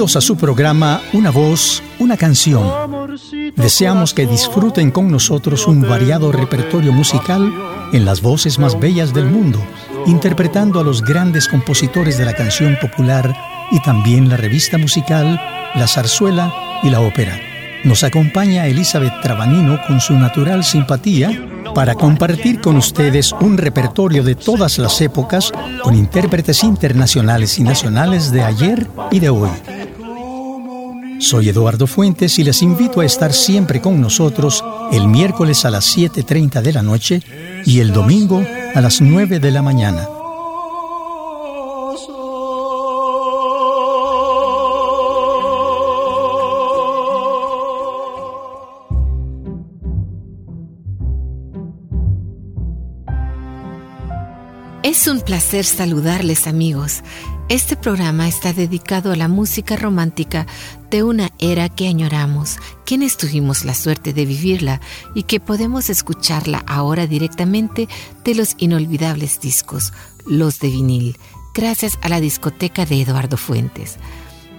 A su programa Una voz, una canción. Deseamos que disfruten con nosotros un variado repertorio musical en las voces más bellas del mundo, interpretando a los grandes compositores de la canción popular y también la revista musical, la zarzuela y la ópera. Nos acompaña Elizabeth Trabanino con su natural simpatía para compartir con ustedes un repertorio de todas las épocas con intérpretes internacionales y nacionales de ayer y de hoy. Soy Eduardo Fuentes y les invito a estar siempre con nosotros el miércoles a las 7.30 de la noche y el domingo a las 9 de la mañana. Es un placer saludarles amigos. Este programa está dedicado a la música romántica de una era que añoramos, quienes tuvimos la suerte de vivirla y que podemos escucharla ahora directamente de los inolvidables discos, los de vinil, gracias a la discoteca de Eduardo Fuentes.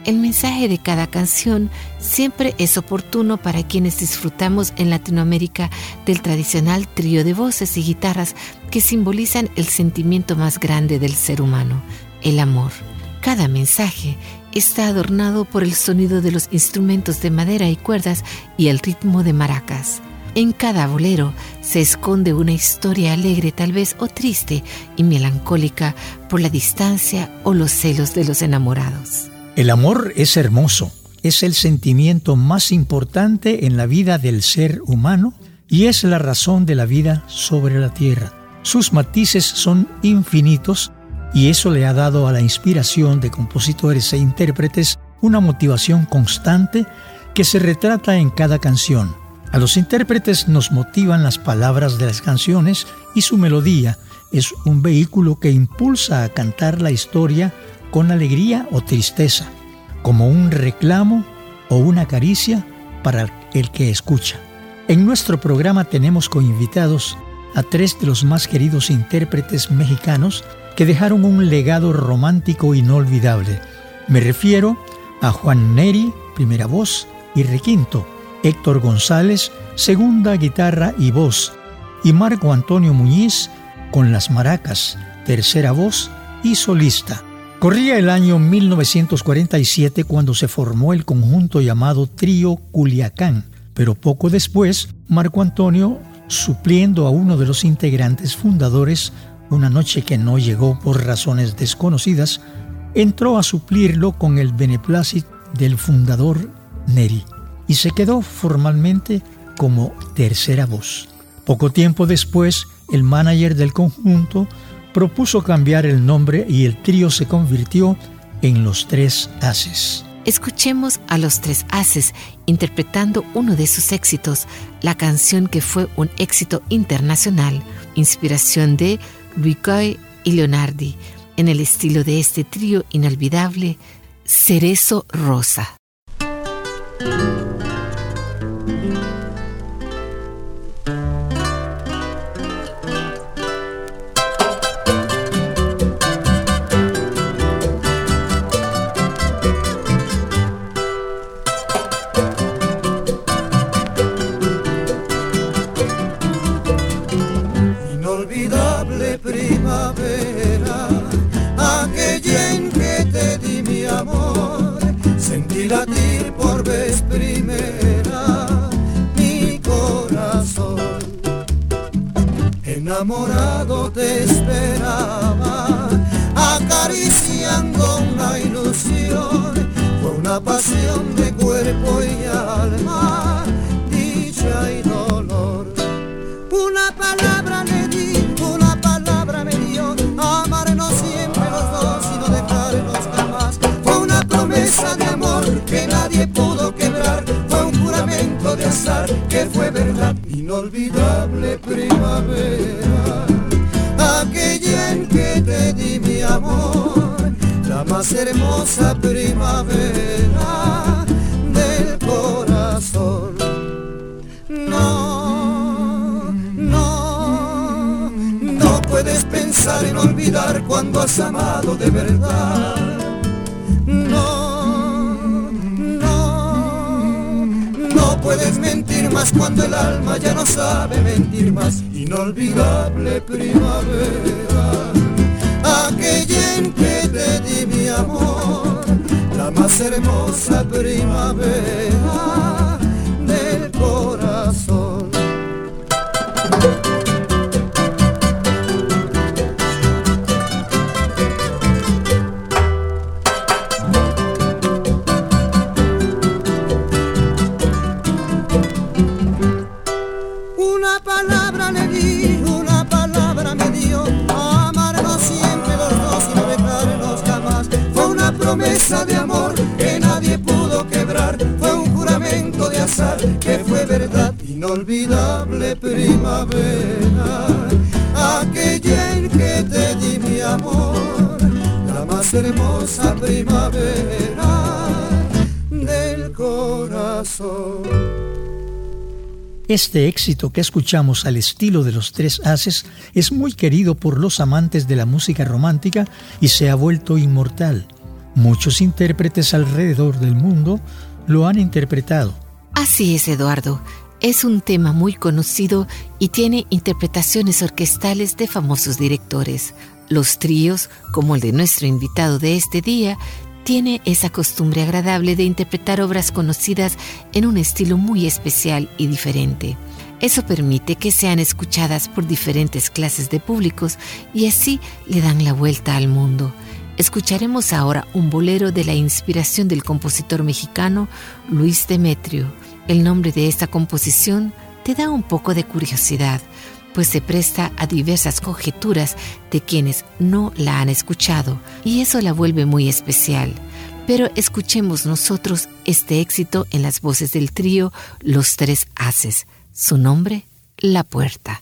El mensaje de cada canción siempre es oportuno para quienes disfrutamos en Latinoamérica del tradicional trío de voces y guitarras que simbolizan el sentimiento más grande del ser humano, el amor. Cada mensaje está adornado por el sonido de los instrumentos de madera y cuerdas y el ritmo de maracas. En cada bolero se esconde una historia alegre tal vez o triste y melancólica por la distancia o los celos de los enamorados. El amor es hermoso, es el sentimiento más importante en la vida del ser humano y es la razón de la vida sobre la tierra. Sus matices son infinitos y eso le ha dado a la inspiración de compositores e intérpretes una motivación constante que se retrata en cada canción. A los intérpretes nos motivan las palabras de las canciones y su melodía es un vehículo que impulsa a cantar la historia con alegría o tristeza, como un reclamo o una caricia para el que escucha. En nuestro programa tenemos invitados a tres de los más queridos intérpretes mexicanos que dejaron un legado romántico inolvidable. Me refiero a Juan Neri, primera voz, y requinto, Héctor González, segunda guitarra y voz, y Marco Antonio Muñiz con las maracas, tercera voz y solista. Corría el año 1947 cuando se formó el conjunto llamado Trío Culiacán, pero poco después Marco Antonio, supliendo a uno de los integrantes fundadores, una noche que no llegó por razones desconocidas, entró a suplirlo con el beneplácito del fundador Neri y se quedó formalmente como tercera voz. Poco tiempo después, el manager del conjunto propuso cambiar el nombre y el trío se convirtió en Los Tres Haces. Escuchemos a Los Tres Haces interpretando uno de sus éxitos, la canción que fue un éxito internacional, inspiración de Ricoy y Leonardi, en el estilo de este trío inolvidable, Cerezo Rosa. Enamorado te esperaba, acariciando una ilusión, fue una pasión de cuerpo y alma, dicha y dolor. Una palabra le di, una palabra me dio, amarnos siempre los dos y no dejarnos jamás. Fue una promesa de amor que nadie pudo quebrar, fue un juramento de azar que fue verdad inolvidable primavera, aquella en que te di mi amor, la más hermosa primavera del corazón. No, no, no puedes pensar en olvidar cuando has amado de verdad. No puedes mentir cuando el alma ya no sabe mentir más. Inolvidable primavera, aquella en que te di mi amor, la más hermosa primavera Este éxito que escuchamos al estilo de los tres haces es muy querido por los amantes de la música romántica y se ha vuelto inmortal. Muchos intérpretes alrededor del mundo lo han interpretado. Así es, Eduardo. Es un tema muy conocido y tiene interpretaciones orquestales de famosos directores. Los tríos, como el de nuestro invitado de este día, tiene esa costumbre agradable de interpretar obras conocidas en un estilo muy especial y diferente. Eso permite que sean escuchadas por diferentes clases de públicos y así le dan la vuelta al mundo. Escucharemos ahora un bolero de la inspiración del compositor mexicano Luis Demetrio. El nombre de esta composición te da un poco de curiosidad, pues se presta a diversas conjeturas de quienes no la han escuchado, y eso la vuelve muy especial. Pero escuchemos nosotros este éxito en las voces del trío Los Tres Haces. Su nombre, La Puerta.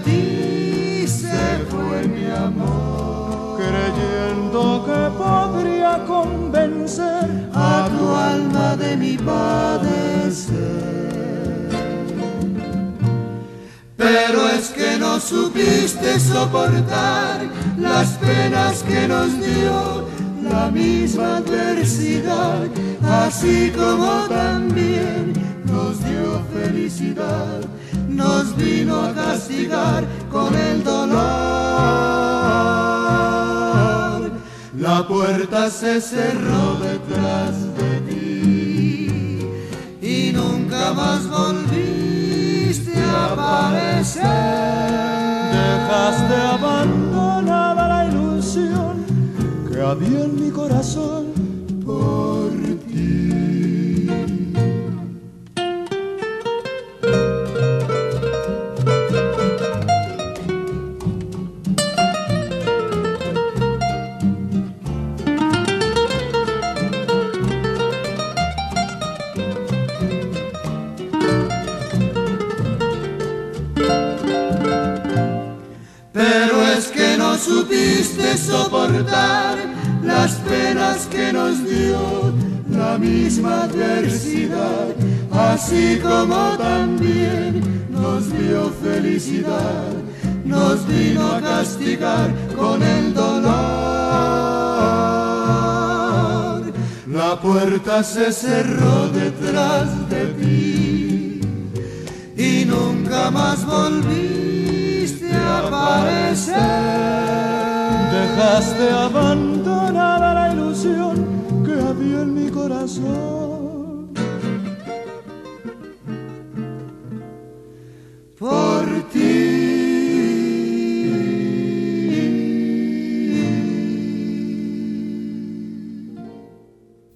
creyendo que podría convencer a tu alma de mi padecer. Pero es que no supiste soportar las penas que nos dio la misma adversidad, así como también nos dio felicidad nos vino a castigar con el dolor. La puerta se cerró detrás de ti y nunca más volviste a aparecer. Dejaste abandonada la ilusión que había en mi corazón soportar las penas que nos dio la misma adversidad, así como también nos dio felicidad, nos vino a castigar con el dolor. La puerta se cerró detrás de ti y nunca más volviste a aparecer. Dejaste abandonada la ilusión que había en mi corazón. Por ti.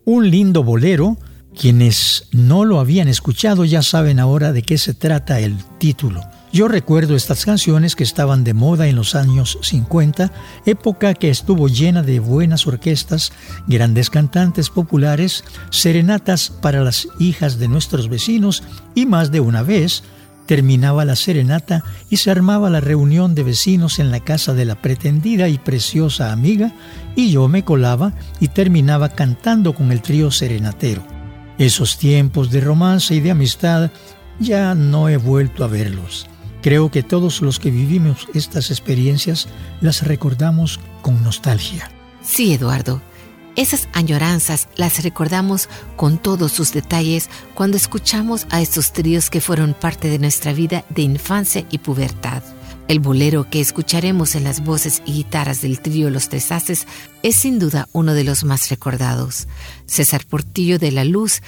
Un lindo bolero. Quienes no lo habían escuchado ya saben ahora de qué se trata el título. Yo recuerdo estas canciones que estaban de moda en los años 50, época que estuvo llena de buenas orquestas, grandes cantantes populares, serenatas para las hijas de nuestros vecinos y más de una vez terminaba la serenata y se armaba la reunión de vecinos en la casa de la pretendida y preciosa amiga y yo me colaba y terminaba cantando con el trío serenatero. Esos tiempos de romance y de amistad ya no he vuelto a verlos. Creo que todos los que vivimos estas experiencias las recordamos con nostalgia. Sí, Eduardo. Esas añoranzas las recordamos con todos sus detalles cuando escuchamos a estos tríos que fueron parte de nuestra vida de infancia y pubertad. El bolero que escucharemos en las voces y guitarras del trío Los Tres Haces es sin duda uno de los más recordados. César Portillo de la Luz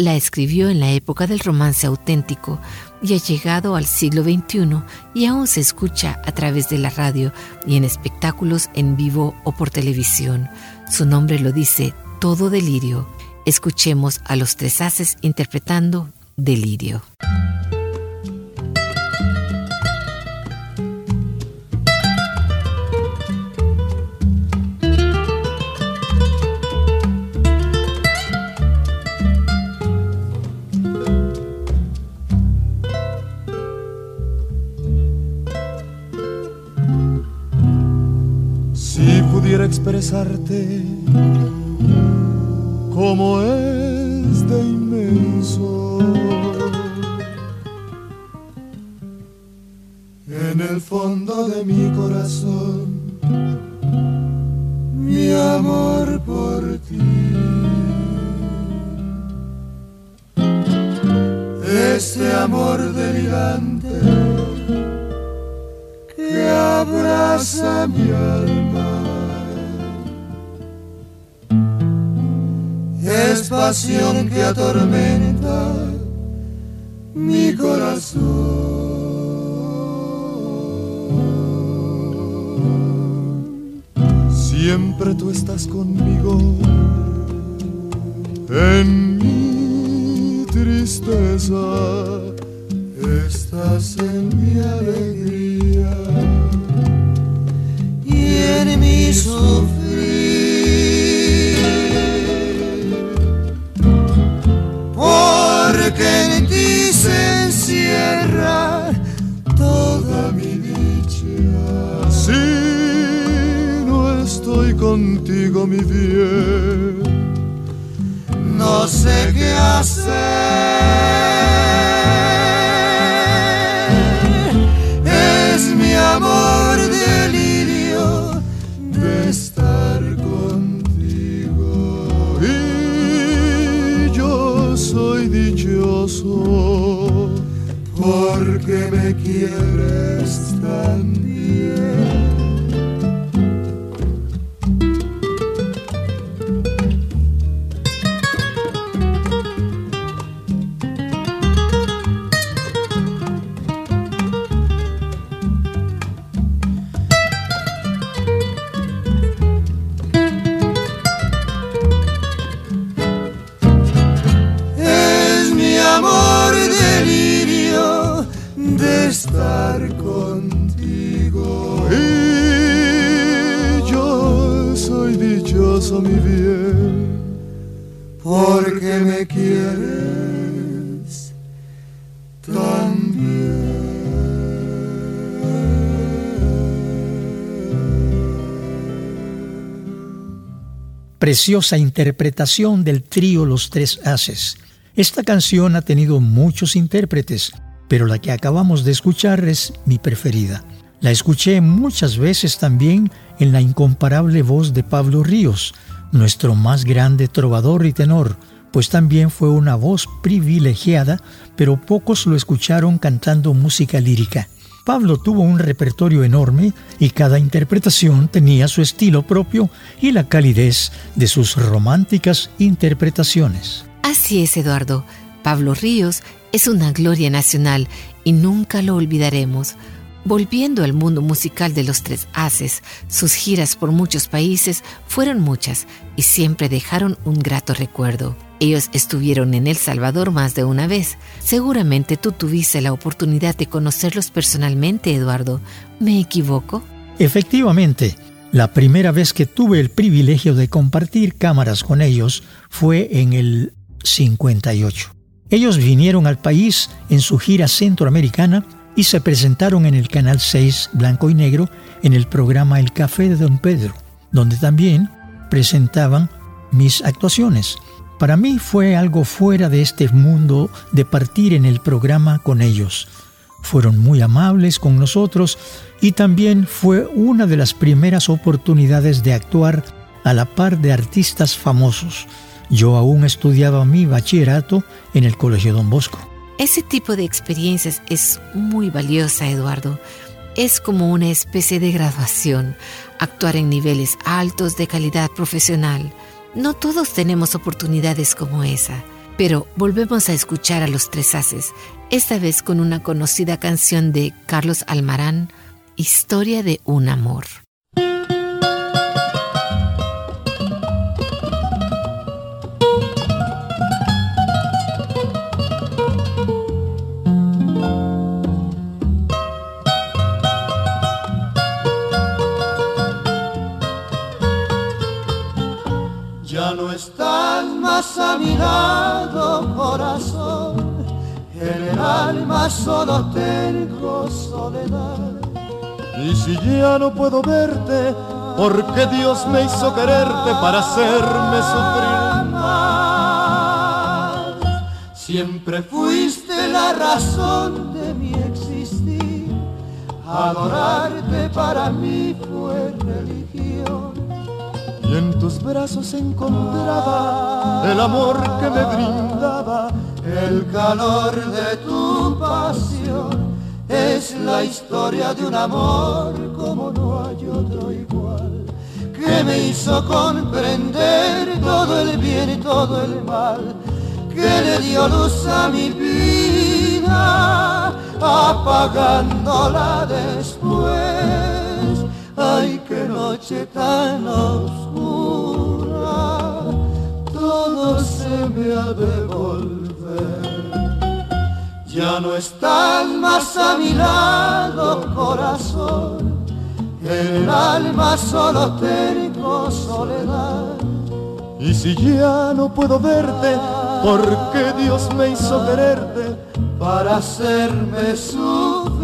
la escribió en la época del romance auténtico y ha llegado al siglo XXI y aún se escucha a través de la radio y en espectáculos en vivo o por televisión. Su nombre lo dice todo delirio. Escuchemos a los tres haces interpretando Delirio. Expresarte como es de inmenso. En el fondo de mi corazón, que atormenta mi corazón. Siempre tú estás conmigo en mi tristeza, estás en mi alegría y en mi sufrir. Se encierra toda mi dicha. Si no estoy contigo, mi bien, no sé qué hacer. Porque me quieres tan bien. Preciosa interpretación del trío Los Tres Haces. Esta canción ha tenido muchos intérpretes, pero la que acabamos de escuchar es mi preferida. La escuché muchas veces también en la incomparable voz de Pablo Ríos, nuestro más grande trovador y tenor, pues también fue una voz privilegiada, pero pocos lo escucharon cantando música lírica. Pablo tuvo un repertorio enorme y cada interpretación tenía su estilo propio y la calidez de sus románticas interpretaciones. Así es, Eduardo. Pablo Ríos es una gloria nacional y nunca lo olvidaremos. Volviendo al mundo musical de los tres haces, sus giras por muchos países fueron muchas y siempre dejaron un grato recuerdo. Ellos estuvieron en El Salvador más de una vez. Seguramente tú tuviste la oportunidad de conocerlos personalmente, Eduardo. ¿Me equivoco? Efectivamente, la primera vez que tuve el privilegio de compartir cámaras con ellos fue en el 58. Ellos vinieron al país en su gira centroamericana y se presentaron en el Canal 6 Blanco y Negro en el programa El Café de Don Pedro, donde también presentaban mis actuaciones. Para mí fue algo fuera de este mundo de partir en el programa con ellos. Fueron muy amables con nosotros y también fue una de las primeras oportunidades de actuar a la par de artistas famosos. Yo aún estudiaba mi bachillerato en el Colegio Don Bosco. Ese tipo de experiencias es muy valiosa, Eduardo. Es como una especie de graduación, actuar en niveles altos de calidad profesional. No todos tenemos oportunidades como esa, pero volvemos a escuchar a los tres haces, esta vez con una conocida canción de Carlos Almarán, Historia de un amor. A mi lado, corazón, en el alma solo tengo soledad. Y si ya no puedo verte, porque Dios me hizo quererte para hacerme sufrir más. Siempre fuiste la razón de mi existir, adorarte para mí y en tus brazos encontraba el amor que me brindaba, el calor de tu pasión. Es la historia de un amor como no hay otro igual, que me hizo comprender todo el bien y todo el mal, que le dio luz a mi vida, apagándola después. Ay, qué noche tan oscura me ha de volver. Ya no estás más a mi lado, corazón, en el alma solo tengo soledad. Y si ya no puedo verte, porque Dios me hizo quererte para hacerme sufrir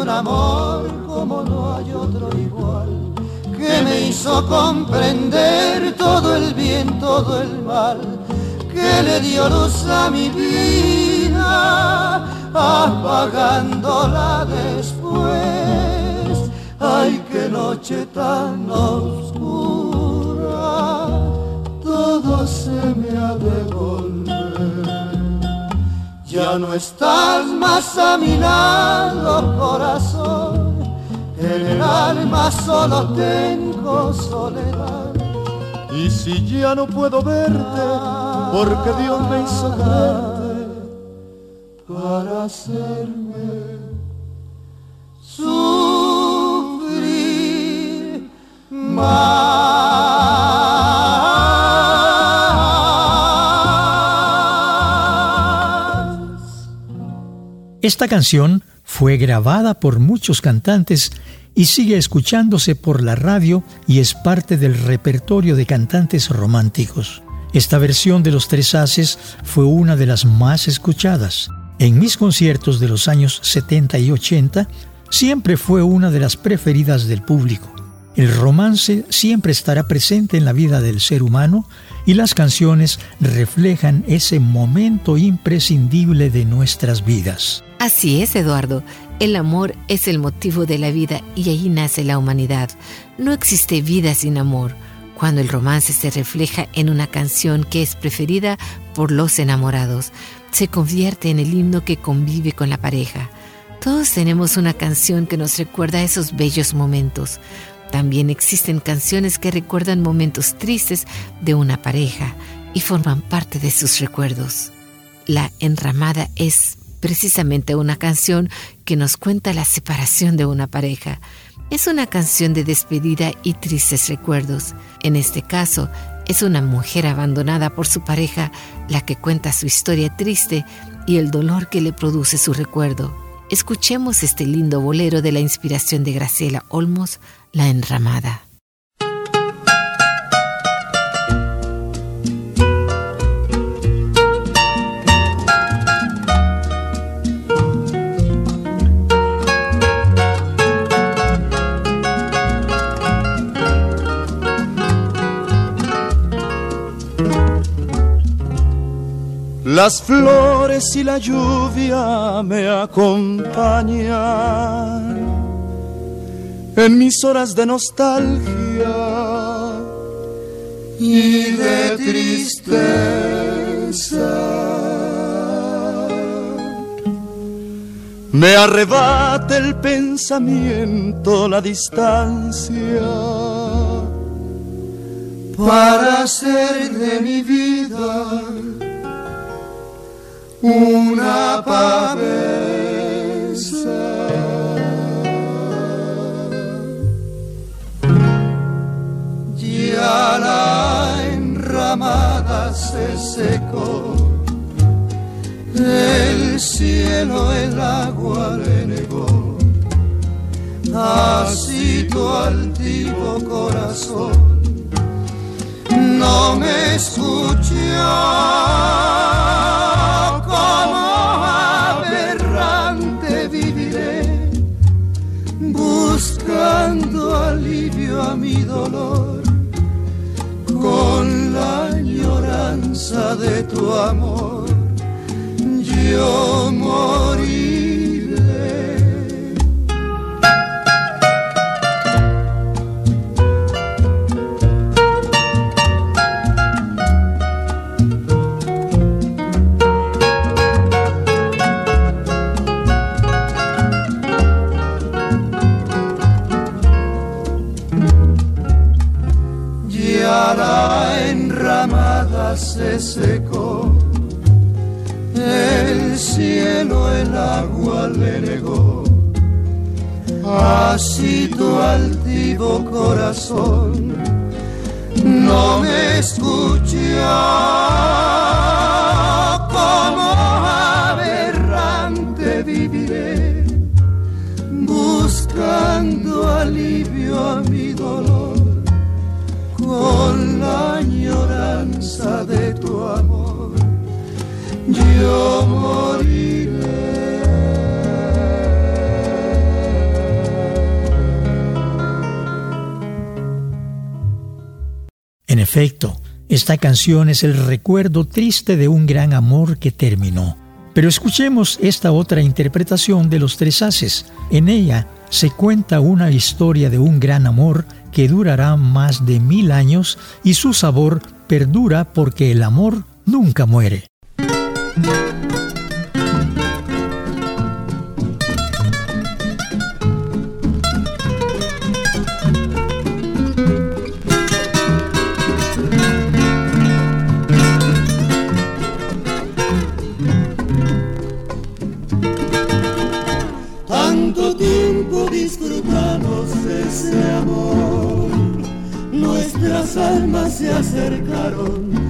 un amor como no hay otro igual, que me hizo comprender todo el bien, todo el mal, que le dio luz a mi vida, apagándola después. Ay, qué noche tan oscura, No estás más a mi lado, corazón. En el alma solo tengo soledad. Y si ya no puedo verte, porque Dios me hizo para hacerme sufrir más. Esta canción Fue grabada por muchos cantantes y sigue escuchándose por la radio y es parte del repertorio de cantantes románticos. Esta versión de Los Tres Haces fue una de las más escuchadas. En mis conciertos de los años 70 y 80 siempre fue una de las preferidas del público. El romance siempre estará presente en la vida del ser humano y las canciones reflejan ese momento imprescindible de nuestras vidas. Así es, Eduardo. El amor es el motivo de la vida y ahí nace la humanidad. No existe vida sin amor. Cuando el romance se refleja en una canción que es preferida por los enamorados, se convierte en el himno que convive con la pareja. Todos tenemos una canción que nos recuerda esos bellos momentos. También existen canciones que recuerdan momentos tristes de una pareja y forman parte de sus recuerdos. La enramada es precisamente una canción que nos cuenta la separación de una pareja. Es una canción de despedida y tristes recuerdos. En este caso, es una mujer abandonada por su pareja la que cuenta su historia triste y el dolor que le produce su recuerdo. Escuchemos este lindo bolero de la inspiración de Graciela Olmos, La Enramada. Las flores y la lluvia me acompañan en mis horas de nostalgia y de tristeza. Me arrebata el pensamiento, la distancia, para hacer de mi vida una pavesa. Ya la enramada se secó, el cielo el agua le negó, así tu altivo corazón no me escucha tu amor. Yo se secó, el cielo el agua le negó, así tu altivo corazón no me escucha como aberrante viviré buscando alivio a mi dolor con la En efecto, esta canción es el recuerdo triste de un gran amor que terminó. Pero escuchemos esta otra interpretación de los tres haces. En ella se cuenta una historia de un gran amor que durará más de mil años y su sabor perdura porque el amor nunca muere. Nuestras almas se acercaron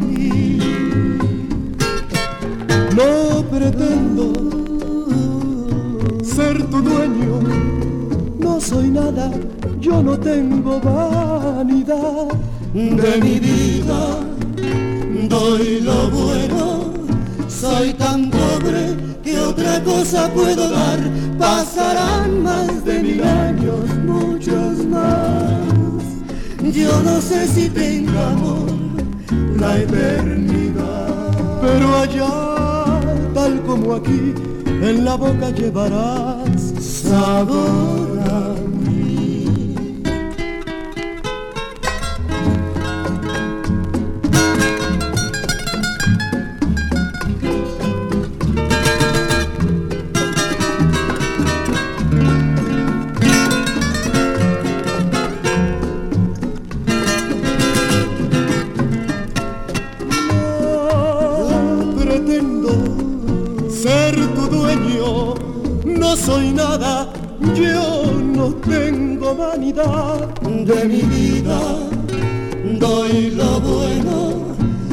No pretendo ser tu dueño, no soy nada, yo no tengo vanidad de mi vida. Doy lo bueno, soy tan pobre que otra cosa puedo dar. Pasarán más de mil años, muchos más. Yo no sé si tenga amor la eternidad, pero allá, tal como aquí, en la boca llevarás sabor soy nada, yo no tengo vanidad de mi vida. Doy lo bueno,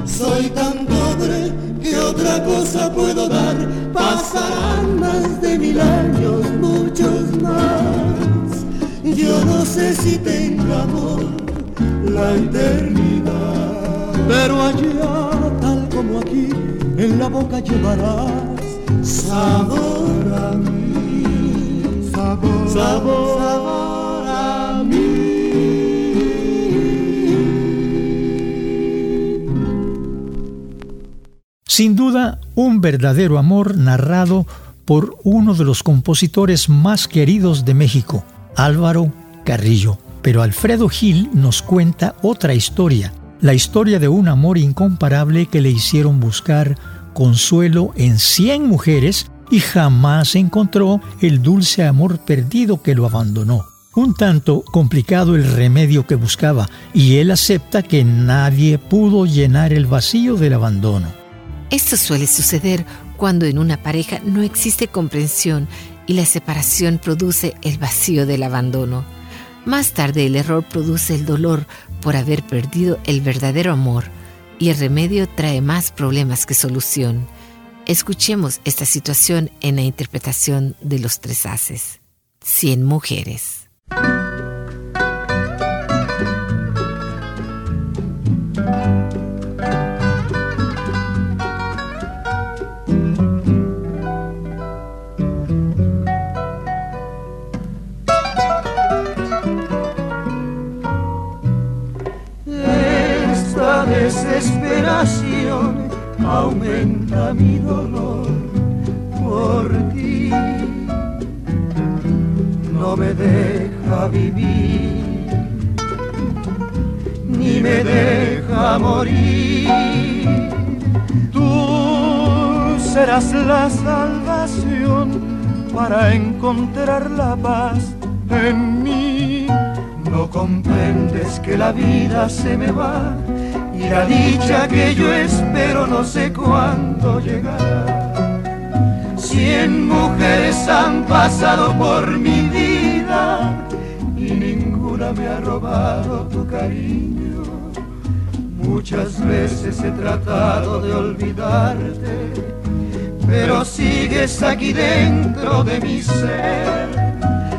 soy tan pobre que otra cosa puedo dar. Pasarán más de mil años, muchos más. Yo no sé si tenga amor la eternidad. pero allá, tal como aquí, en la boca llevarás Sabor a mí, Sin duda, un verdadero amor narrado por uno de los compositores más queridos de México, Álvaro Carrillo. Pero Alfredo Gil nos cuenta otra historia, la historia de un amor incomparable que le hicieron buscar consuelo en 100 mujeres y jamás encontró el dulce amor perdido que lo abandonó. Un tanto complicado el remedio que buscaba y él acepta que nadie pudo llenar el vacío del abandono. Esto suele suceder cuando en una pareja no existe comprensión y la separación produce el vacío del abandono. Más tarde el error produce el dolor por haber perdido el verdadero amor y el remedio trae más problemas que solución. Escuchemos esta situación en la interpretación de los tres haces. Cien mujeres. Esta desesperación aumenta mi dolor por ti. No me deja vivir, ni me deja morir. Tú serás la salvación para encontrar la paz en mí. No comprendes que la vida se me va y la dicha que yo espero no sé cuándo llegará. Cien mujeres han pasado por mi vida y ninguna me ha robado tu cariño. Muchas veces he tratado de olvidarte, pero sigues aquí dentro de mi ser.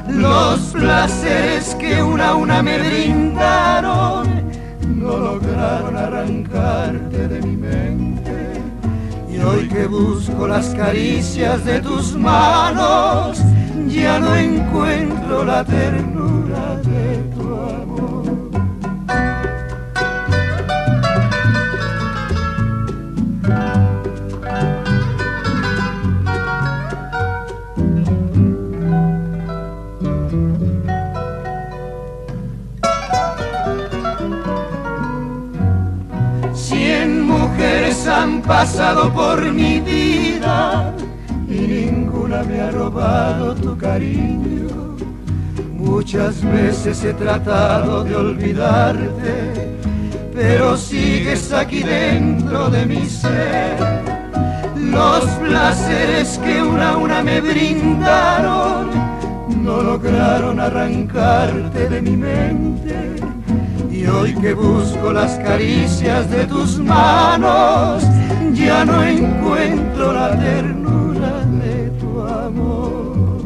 Los placeres que una a una me brindaron no arrancarte de mi mente. Y hoy que busco las caricias de tus manos, ya no encuentro la ternura de tu pasado por mi vida y ninguna me ha robado tu cariño. Muchas veces he tratado de olvidarte, pero sigues aquí dentro de mi ser. Los placeres que una a una me brindaron no lograron arrancarte de mi mente. Y hoy que busco las caricias de tus manos, ya no encuentro la ternura de tu amor.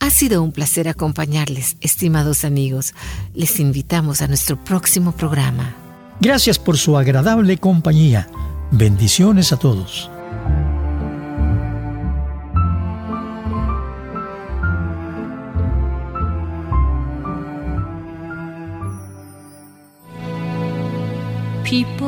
Ha sido un placer acompañarles, estimados amigos. Les invitamos a nuestro próximo programa. Gracias por su agradable compañía. Bendiciones a todos. people,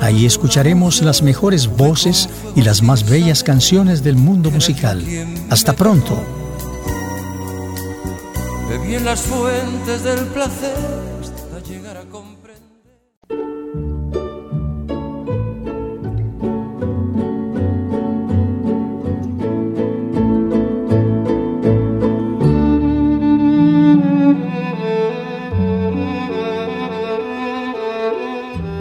Ahí escucharemos las mejores voces y las más bellas canciones del mundo musical. Hasta pronto.